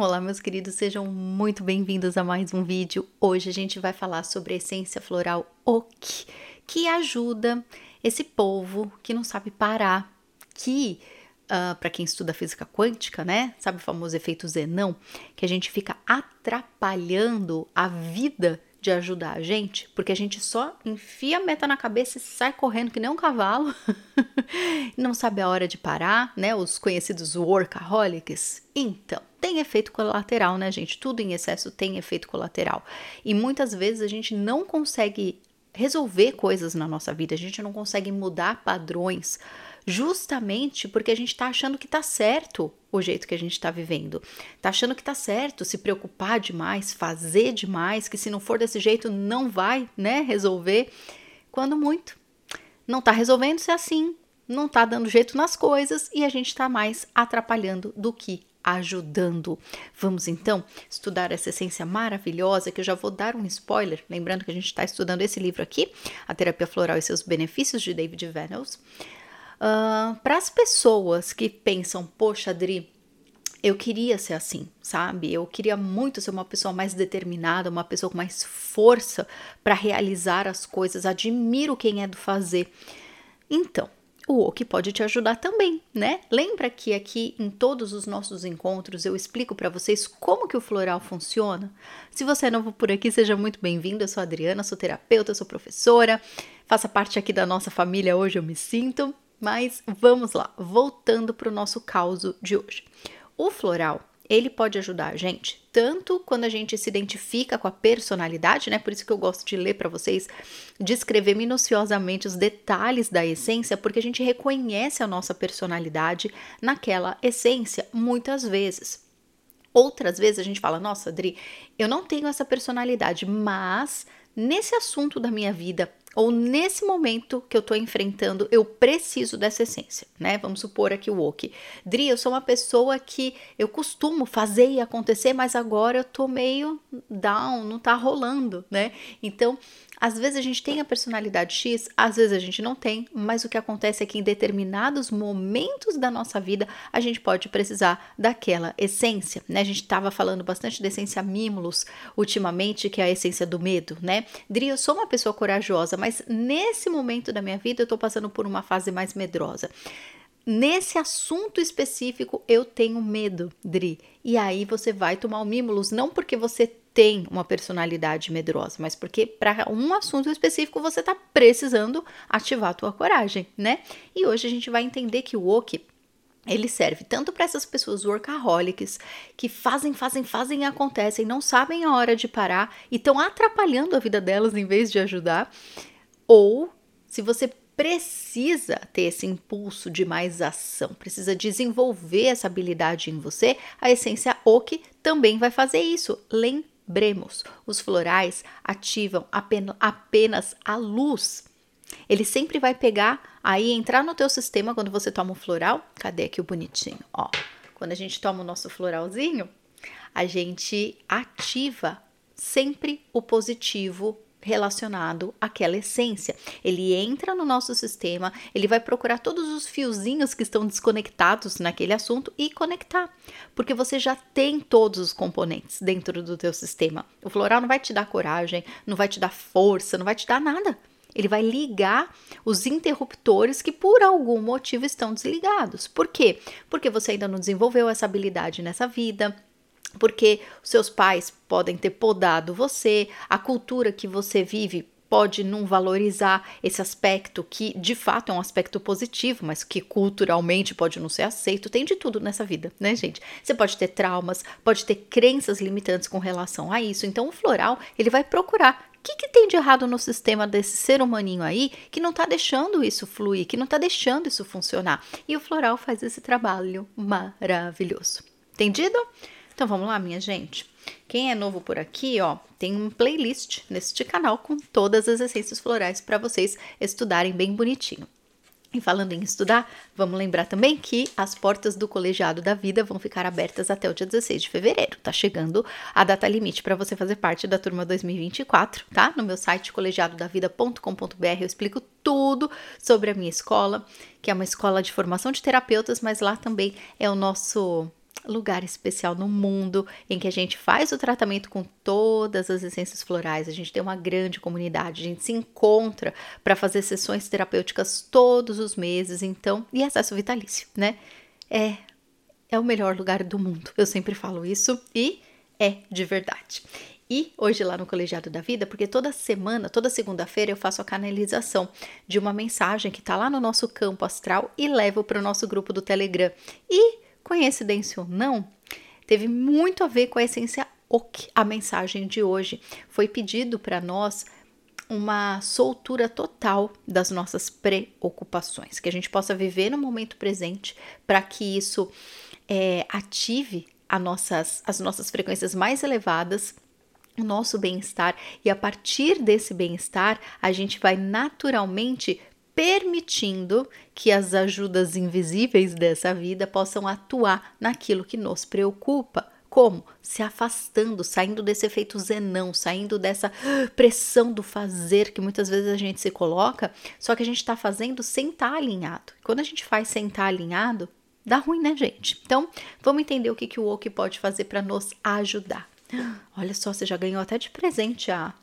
Olá, meus queridos, sejam muito bem-vindos a mais um vídeo. Hoje a gente vai falar sobre a essência floral Oki, que ajuda esse povo que não sabe parar, que uh, para quem estuda física quântica, né? Sabe o famoso efeito Zenão, que a gente fica atrapalhando a vida de ajudar a gente, porque a gente só enfia a meta na cabeça e sai correndo que nem um cavalo, não sabe a hora de parar, né? Os conhecidos workaholics. Então, tem efeito colateral, né, gente? Tudo em excesso tem efeito colateral. E muitas vezes a gente não consegue resolver coisas na nossa vida, a gente não consegue mudar padrões justamente porque a gente está achando que está certo o jeito que a gente está vivendo. Está achando que está certo se preocupar demais, fazer demais, que se não for desse jeito não vai, né, resolver. Quando muito. Não está resolvendo se é assim, não está dando jeito nas coisas e a gente está mais atrapalhando do que ajudando. Vamos então estudar essa essência maravilhosa que eu já vou dar um spoiler, lembrando que a gente está estudando esse livro aqui, A Terapia Floral e seus Benefícios, de David Venables. Uh, Para as pessoas que pensam, poxa, Adri, eu queria ser assim, sabe? Eu queria muito ser uma pessoa mais determinada, uma pessoa com mais força para realizar as coisas. Admiro quem é do fazer. Então, o OK pode te ajudar também, né? Lembra que aqui em todos os nossos encontros eu explico para vocês como que o floral funciona? Se você é novo por aqui, seja muito bem-vindo. Eu sou Adriana, sou terapeuta, sou professora, faça parte aqui da nossa família hoje, eu me sinto. Mas vamos lá, voltando para o nosso caos de hoje. O floral, ele pode ajudar a gente tanto quando a gente se identifica com a personalidade, né? Por isso que eu gosto de ler para vocês, descrever minuciosamente os detalhes da essência, porque a gente reconhece a nossa personalidade naquela essência muitas vezes. Outras vezes a gente fala: "Nossa, Adri, eu não tenho essa personalidade, mas nesse assunto da minha vida ou nesse momento que eu estou enfrentando, eu preciso dessa essência, né? Vamos supor aqui o Oki. Dri, eu sou uma pessoa que eu costumo fazer e acontecer, mas agora eu tô meio down, não tá rolando, né? Então, às vezes a gente tem a personalidade X, às vezes a gente não tem, mas o que acontece é que em determinados momentos da nossa vida a gente pode precisar daquela essência, né? A gente estava falando bastante da essência mimulus ultimamente, que é a essência do medo, né? Dri, eu sou uma pessoa corajosa, mas nesse momento da minha vida eu tô passando por uma fase mais medrosa nesse assunto específico eu tenho medo, Dri. E aí você vai tomar o Mimulus não porque você tem uma personalidade medrosa, mas porque para um assunto específico você está precisando ativar a tua coragem, né? E hoje a gente vai entender que o Woke ele serve tanto para essas pessoas workaholics que fazem, fazem, fazem e acontecem, não sabem a hora de parar e estão atrapalhando a vida delas em vez de ajudar, ou se você precisa ter esse impulso de mais ação, precisa desenvolver essa habilidade em você, a essência Oki também vai fazer isso. Lembremos, os florais ativam apenas a luz. Ele sempre vai pegar aí entrar no teu sistema quando você toma um floral. Cadê aqui o bonitinho? Ó, quando a gente toma o nosso floralzinho, a gente ativa sempre o positivo relacionado àquela essência. Ele entra no nosso sistema, ele vai procurar todos os fiozinhos que estão desconectados naquele assunto e conectar, porque você já tem todos os componentes dentro do teu sistema. O floral não vai te dar coragem, não vai te dar força, não vai te dar nada. Ele vai ligar os interruptores que por algum motivo estão desligados. Por quê? Porque você ainda não desenvolveu essa habilidade nessa vida, porque seus pais podem ter podado você, a cultura que você vive pode não valorizar esse aspecto que de fato é um aspecto positivo, mas que culturalmente pode não ser aceito. Tem de tudo nessa vida, né, gente? Você pode ter traumas, pode ter crenças limitantes com relação a isso. Então, o floral ele vai procurar o que, que, tem de errado no sistema desse ser humaninho aí que não está deixando isso fluir, que não está deixando isso funcionar? E o floral faz esse trabalho maravilhoso. Entendido? Então vamos lá, minha gente. Quem é novo por aqui, ó, tem um playlist neste canal com todas as essências florais para vocês estudarem bem bonitinho. E falando em estudar, vamos lembrar também que as portas do Colegiado da Vida vão ficar abertas até o dia 16 de fevereiro. Tá chegando a data limite para você fazer parte da turma 2024, tá? No meu site colegiadodavida.com.br eu explico tudo sobre a minha escola, que é uma escola de formação de terapeutas, mas lá também é o nosso lugar especial no mundo em que a gente faz o tratamento com todas as essências florais. A gente tem uma grande comunidade, a gente se encontra para fazer sessões terapêuticas todos os meses, então, e acesso vitalício, né? É é o melhor lugar do mundo. Eu sempre falo isso e é de verdade. E hoje lá no Colegiado da Vida, porque toda semana, toda segunda-feira eu faço a canalização de uma mensagem que está lá no nosso campo astral e levo para o nosso grupo do Telegram. E coincidência ou não, teve muito a ver com a essência OK. A mensagem de hoje foi pedido para nós uma soltura total das nossas preocupações, que a gente possa viver no momento presente para que isso é, ative nossas, as nossas frequências mais elevadas o nosso bem-estar e a partir desse bem-estar a gente vai naturalmente permitindo que as ajudas invisíveis dessa vida possam atuar naquilo que nos preocupa. Como? Se afastando, saindo desse efeito zenão, saindo dessa pressão do fazer que muitas vezes a gente se coloca, só que a gente está fazendo sem estar tá alinhado. Quando a gente faz sem estar tá alinhado, dá ruim, né, gente? Então, vamos entender o que, que o Oki pode fazer para nos ajudar. Olha só, você já ganhou até de presente a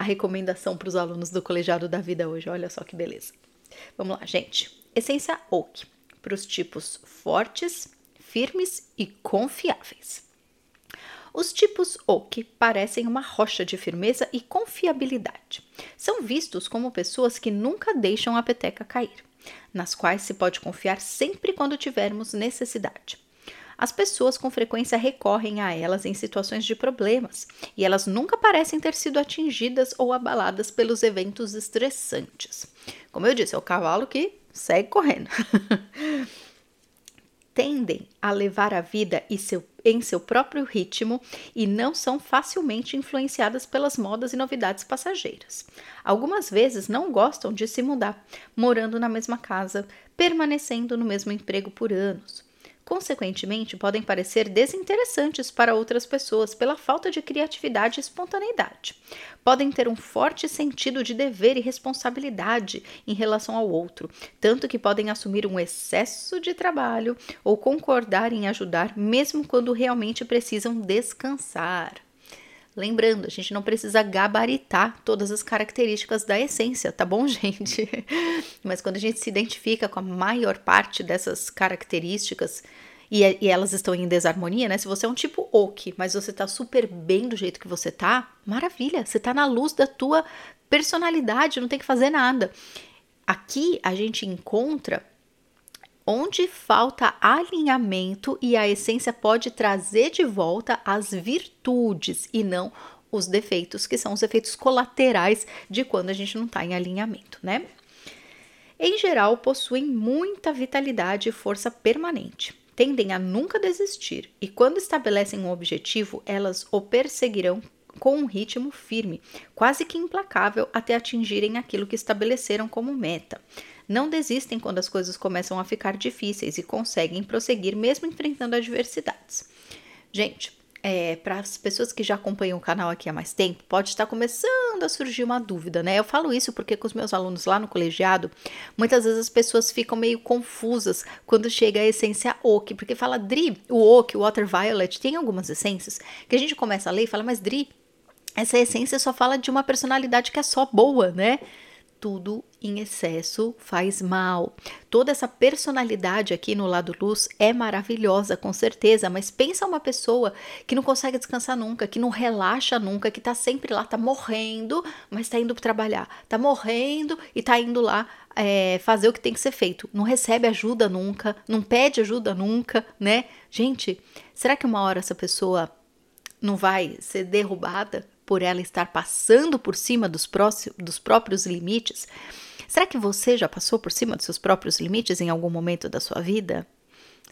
a recomendação para os alunos do Colegiado da Vida hoje. Olha só que beleza. Vamos lá, gente. Essência Oak para os tipos fortes, firmes e confiáveis. Os tipos Oak parecem uma rocha de firmeza e confiabilidade. São vistos como pessoas que nunca deixam a peteca cair, nas quais se pode confiar sempre quando tivermos necessidade. As pessoas com frequência recorrem a elas em situações de problemas e elas nunca parecem ter sido atingidas ou abaladas pelos eventos estressantes. Como eu disse, é o cavalo que segue correndo. Tendem a levar a vida seu, em seu próprio ritmo e não são facilmente influenciadas pelas modas e novidades passageiras. Algumas vezes não gostam de se mudar, morando na mesma casa, permanecendo no mesmo emprego por anos consequentemente, podem parecer desinteressantes para outras pessoas pela falta de criatividade e espontaneidade. Podem ter um forte sentido de dever e responsabilidade em relação ao outro, tanto que podem assumir um excesso de trabalho ou concordar em ajudar, mesmo quando realmente precisam descansar. Lembrando, a gente não precisa gabaritar todas as características da essência, tá bom, gente? Mas quando a gente se identifica com a maior parte dessas características e, e elas estão em desarmonia, né? Se você é um tipo oak, mas você tá super bem do jeito que você tá, maravilha, você tá na luz da tua personalidade, não tem que fazer nada. Aqui a gente encontra onde falta alinhamento e a essência pode trazer de volta as virtudes e não os defeitos, que são os efeitos colaterais de quando a gente não está em alinhamento, né? Em geral, possuem muita vitalidade e força permanente. Tendem a nunca desistir e, quando estabelecem um objetivo, elas o perseguirão com um ritmo firme, quase que implacável, até atingirem aquilo que estabeleceram como meta não desistem quando as coisas começam a ficar difíceis e conseguem prosseguir mesmo enfrentando adversidades. Gente, é, para as pessoas que já acompanham o canal aqui há mais tempo, pode estar começando a surgir uma dúvida, né? Eu falo isso porque com os meus alunos lá no colegiado, muitas vezes as pessoas ficam meio confusas quando chega a essência oak, porque fala Dri, o oak, o water violet, tem algumas essências que a gente começa a ler e fala, mas Dri, essa essência só fala de uma personalidade que é só boa, né? Tudo em excesso faz mal. Toda essa personalidade aqui no lado luz é maravilhosa, com certeza, mas pensa uma pessoa que não consegue descansar nunca, que não relaxa nunca, que tá sempre lá, tá morrendo, mas tá indo trabalhar, tá morrendo e tá indo lá é, fazer o que tem que ser feito. Não recebe ajuda nunca, não pede ajuda nunca, né? Gente, será que uma hora essa pessoa não vai ser derrubada por ela estar passando por cima dos, próximos, dos próprios limites? Será que você já passou por cima dos seus próprios limites em algum momento da sua vida?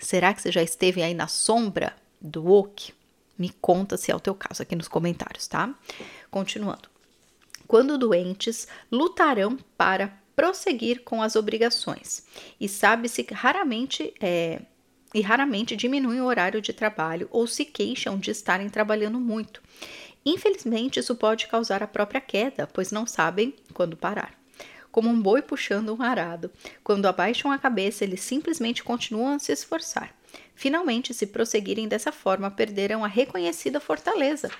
Será que você já esteve aí na sombra do oak? Me conta se é o teu caso aqui nos comentários, tá? Continuando. Quando doentes, lutarão para prosseguir com as obrigações e sabe-se raramente é, e raramente diminuem o horário de trabalho ou se queixam de estarem trabalhando muito. Infelizmente, isso pode causar a própria queda, pois não sabem quando parar. Como um boi puxando um arado, quando abaixam a cabeça, eles simplesmente continuam a se esforçar. Finalmente, se prosseguirem dessa forma, perderão a reconhecida fortaleza,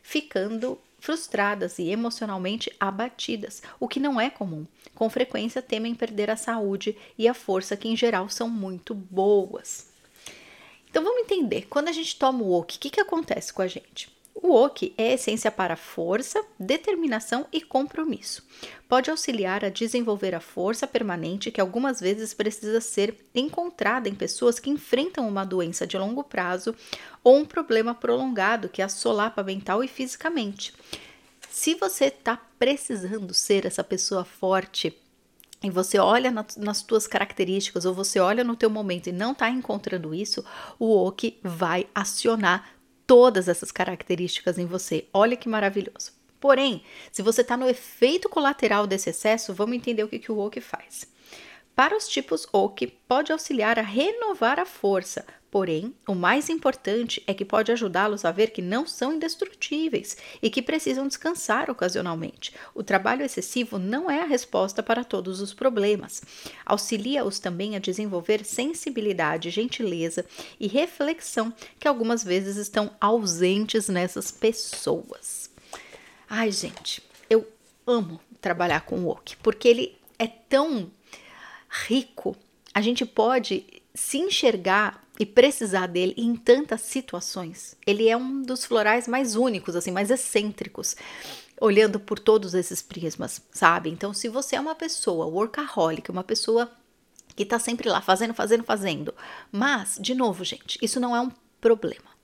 ficando frustradas e emocionalmente abatidas, o que não é comum. Com frequência temem perder a saúde e a força, que em geral são muito boas. Então vamos entender: quando a gente toma o o que, que acontece com a gente? O oki é essência para força, determinação e compromisso. Pode auxiliar a desenvolver a força permanente que algumas vezes precisa ser encontrada em pessoas que enfrentam uma doença de longo prazo ou um problema prolongado que assolapa mental e fisicamente. Se você está precisando ser essa pessoa forte, e você olha na, nas tuas características ou você olha no teu momento e não está encontrando isso, o Oki vai acionar todas essas características em você. Olha que maravilhoso. Porém, se você está no efeito colateral desse excesso, vamos entender o que, que o Oki faz. Para os tipos Oki, pode auxiliar a renovar a força, porém, o mais importante é que pode ajudá-los a ver que não são indestrutíveis e que precisam descansar ocasionalmente. O trabalho excessivo não é a resposta para todos os problemas. Auxilia-os também a desenvolver sensibilidade, gentileza e reflexão que algumas vezes estão ausentes nessas pessoas. Ai, gente, eu amo trabalhar com o Oki, porque ele é tão rico, a gente pode se enxergar e precisar dele em tantas situações. Ele é um dos florais mais únicos, assim, mais excêntricos, olhando por todos esses prismas, sabe? Então, se você é uma pessoa workaholic, uma pessoa que tá sempre lá fazendo, fazendo, fazendo, mas, de novo, gente, isso não é um problema.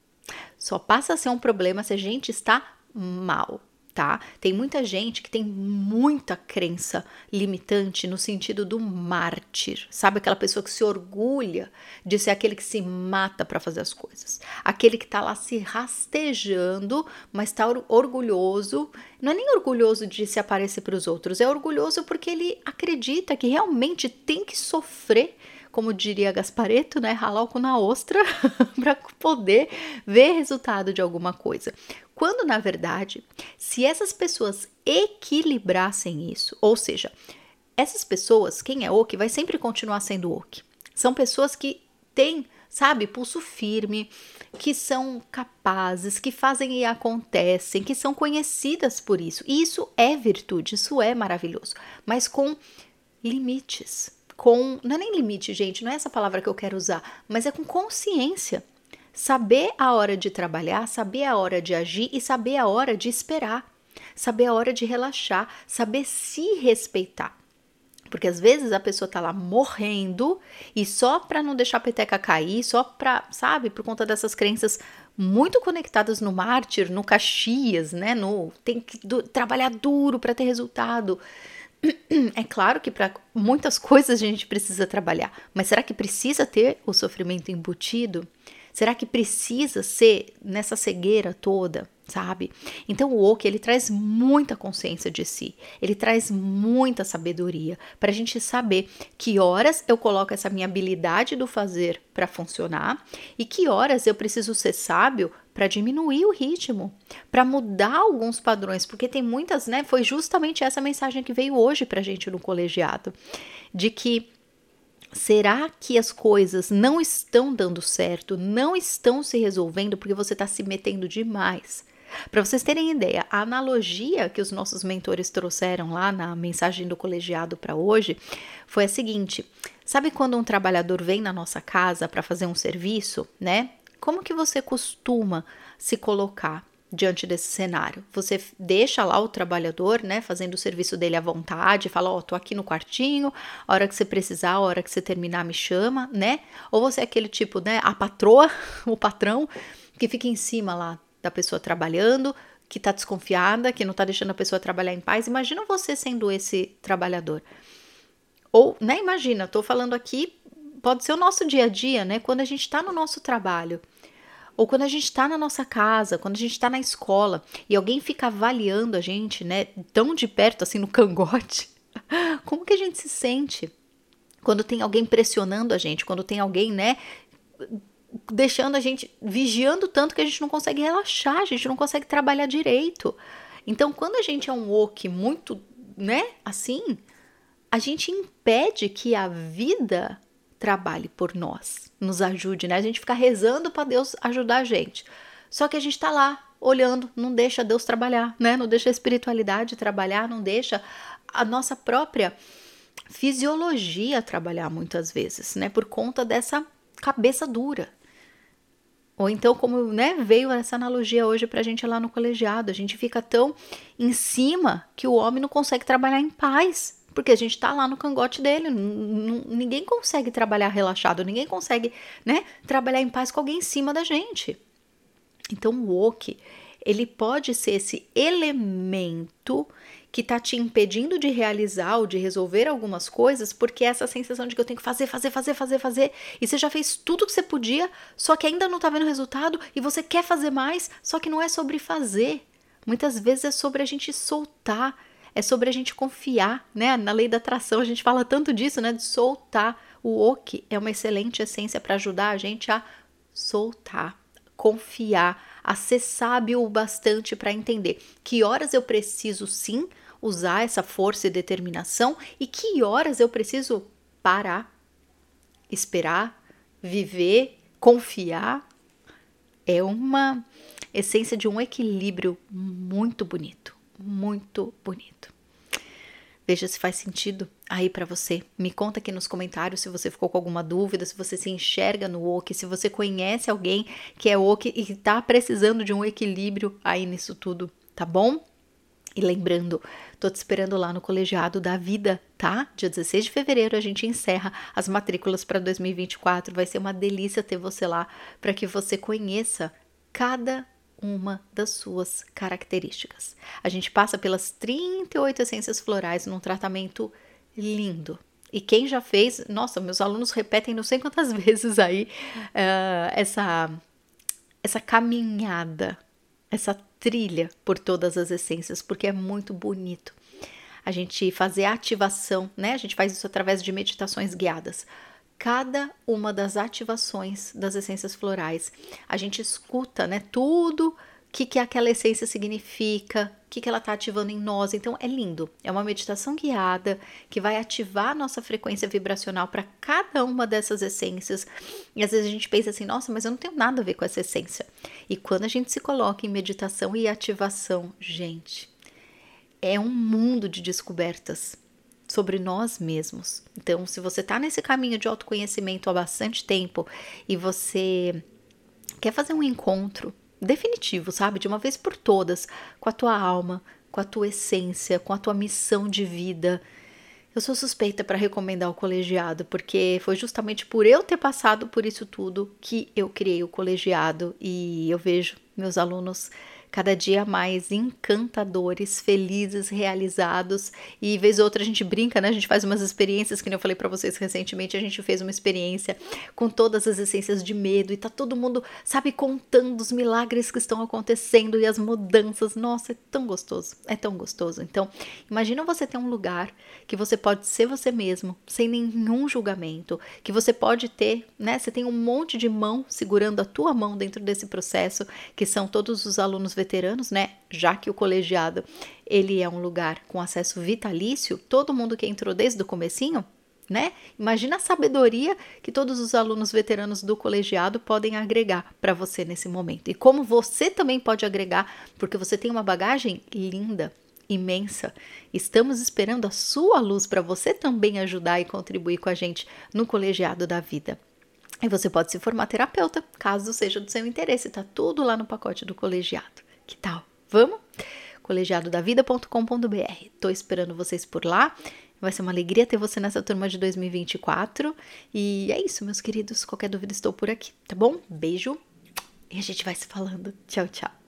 Só passa a ser um problema se a gente está mal, tá? Tem muita gente que tem muita crença limitante no sentido do mártir, sabe? Aquela pessoa que se orgulha de ser aquele que se mata para fazer as coisas, aquele que tá lá se rastejando, mas tá orgulhoso, não é nem orgulhoso de se aparecer para os outros, é orgulhoso porque ele acredita que realmente tem que sofrer como diria Gaspareto, né, ralar o cu na ostra para poder ver resultado de alguma coisa. Quando na verdade, se essas pessoas equilibrassem isso, ou seja, essas pessoas, quem é oque, vai sempre continuar sendo oque. São pessoas que têm, sabe, pulso firme, que são capazes, que fazem e acontecem, que são conhecidas por isso. E isso é virtude, isso é maravilhoso, mas com limites com. Não é nem limite, gente, não é essa palavra que eu quero usar, mas é com consciência. Saber a hora de trabalhar, saber a hora de agir e saber a hora de esperar. Saber a hora de relaxar, saber se respeitar. Porque às vezes a pessoa tá lá morrendo e só para não deixar a peteca cair, só para, sabe, por conta dessas crenças muito conectadas no mártir, no Caxias, né, no tem que do, trabalhar duro para ter resultado. É claro que para muitas coisas a gente precisa trabalhar, mas será que precisa ter o sofrimento embutido? Será que precisa ser nessa cegueira toda, sabe? Então o Oki, ele traz muita consciência de si, ele traz muita sabedoria para a gente saber que horas eu coloco essa minha habilidade do fazer para funcionar e que horas eu preciso ser sábio para diminuir o ritmo, para mudar alguns padrões, porque tem muitas, né? Foi justamente essa mensagem que veio hoje para a gente no colegiado, de que será que as coisas não estão dando certo, não estão se resolvendo porque você está se metendo demais? Para vocês terem ideia, a analogia que os nossos mentores trouxeram lá na mensagem do colegiado para hoje foi a seguinte: sabe quando um trabalhador vem na nossa casa para fazer um serviço, né? Como que você costuma se colocar diante desse cenário? Você deixa lá o trabalhador, né, fazendo o serviço dele à vontade, fala, ó, oh, tô aqui no quartinho, a hora que você precisar, a hora que você terminar, me chama, né? Ou você é aquele tipo, né, a patroa, o patrão, que fica em cima lá da pessoa trabalhando, que tá desconfiada, que não tá deixando a pessoa trabalhar em paz. Imagina você sendo esse trabalhador. Ou, né, imagina, tô falando aqui, pode ser o nosso dia a dia, né? Quando a gente tá no nosso trabalho ou quando a gente está na nossa casa, quando a gente está na escola e alguém fica avaliando a gente, né, tão de perto assim no cangote, como que a gente se sente? Quando tem alguém pressionando a gente, quando tem alguém, né, deixando a gente, vigiando tanto que a gente não consegue relaxar, a gente não consegue trabalhar direito. Então, quando a gente é um woke muito, né, assim, a gente impede que a vida trabalhe por nós, nos ajude, né? A gente fica rezando para Deus ajudar a gente. Só que a gente tá lá olhando, não deixa Deus trabalhar, né? Não deixa a espiritualidade trabalhar, não deixa a nossa própria fisiologia trabalhar muitas vezes, né? Por conta dessa cabeça dura. Ou então, como né, veio essa analogia hoje para a gente lá no colegiado, a gente fica tão em cima que o homem não consegue trabalhar em paz, porque a gente está lá no cangote dele. ninguém consegue trabalhar relaxado, ninguém consegue né, trabalhar em paz com alguém em cima da gente. Então, o woke, ele pode ser esse elemento que está te impedindo de realizar ou de resolver algumas coisas, porque é essa sensação de que eu tenho que fazer, fazer, fazer, fazer, fazer, e você já fez tudo que você podia, só que ainda não está vendo resultado e você quer fazer mais, só que não é sobre fazer. Muitas vezes é sobre a gente soltar, é sobre a gente confiar, né? Na lei da atração a gente fala tanto disso, né? De soltar. O ok é uma excelente essência para ajudar a gente a soltar, confiar, a ser sábio o bastante para entender que horas eu preciso sim usar essa força e determinação e que horas eu preciso parar, esperar, viver, confiar. É uma essência de um equilíbrio muito bonito, muito bonito. Veja se faz sentido aí para você. Me conta aqui nos comentários se você ficou com alguma dúvida, se você se enxerga no OK, se você conhece alguém que é OK e está precisando de um equilíbrio aí nisso tudo, tá bom? E lembrando, tô te esperando lá no colegiado da vida, tá? Dia 16 de fevereiro a gente encerra as matrículas para 2024. Vai ser uma delícia ter você lá para que você conheça cada uma das suas características. A gente passa pelas 38 essências florais num tratamento lindo. E quem já fez, nossa, meus alunos repetem não sei quantas vezes aí uh, essa, essa caminhada essa trilha por todas as essências, porque é muito bonito. A gente fazer ativação, né? A gente faz isso através de meditações guiadas. Cada uma das ativações das essências florais, a gente escuta, né? Tudo que, que aquela essência significa, o que, que ela está ativando em nós. Então é lindo. É uma meditação guiada que vai ativar a nossa frequência vibracional para cada uma dessas essências. E às vezes a gente pensa assim, nossa, mas eu não tenho nada a ver com essa essência. E quando a gente se coloca em meditação e ativação, gente, é um mundo de descobertas sobre nós mesmos. Então, se você está nesse caminho de autoconhecimento há bastante tempo e você quer fazer um encontro definitivo, sabe? De uma vez por todas, com a tua alma, com a tua essência, com a tua missão de vida. Eu sou suspeita para recomendar o colegiado, porque foi justamente por eu ter passado por isso tudo que eu criei o colegiado e eu vejo meus alunos cada dia mais encantadores, felizes, realizados. E vez ou outra a gente brinca, né? A gente faz umas experiências, que eu falei para vocês recentemente, a gente fez uma experiência com todas as essências de medo e tá todo mundo, sabe, contando os milagres que estão acontecendo e as mudanças. Nossa, é tão gostoso, é tão gostoso. Então, imagina você ter um lugar que você pode ser você mesmo, sem nenhum julgamento, que você pode ter, né? Você tem um monte de mão segurando a tua mão dentro desse processo, que são todos os alunos veteranos, né? Já que o colegiado ele é um lugar com acesso vitalício, todo mundo que entrou desde o comecinho, né? Imagina a sabedoria que todos os alunos veteranos do colegiado podem agregar para você nesse momento. E como você também pode agregar, porque você tem uma bagagem linda, imensa. Estamos esperando a sua luz para você também ajudar e contribuir com a gente no colegiado da vida. E você pode se formar terapeuta, caso seja do seu interesse, tá tudo lá no pacote do colegiado. Que tal? Vamos? colegiadodavida.com.br. Tô esperando vocês por lá. Vai ser uma alegria ter você nessa turma de 2024. E é isso, meus queridos. Qualquer dúvida, estou por aqui, tá bom? Beijo e a gente vai se falando. Tchau, tchau.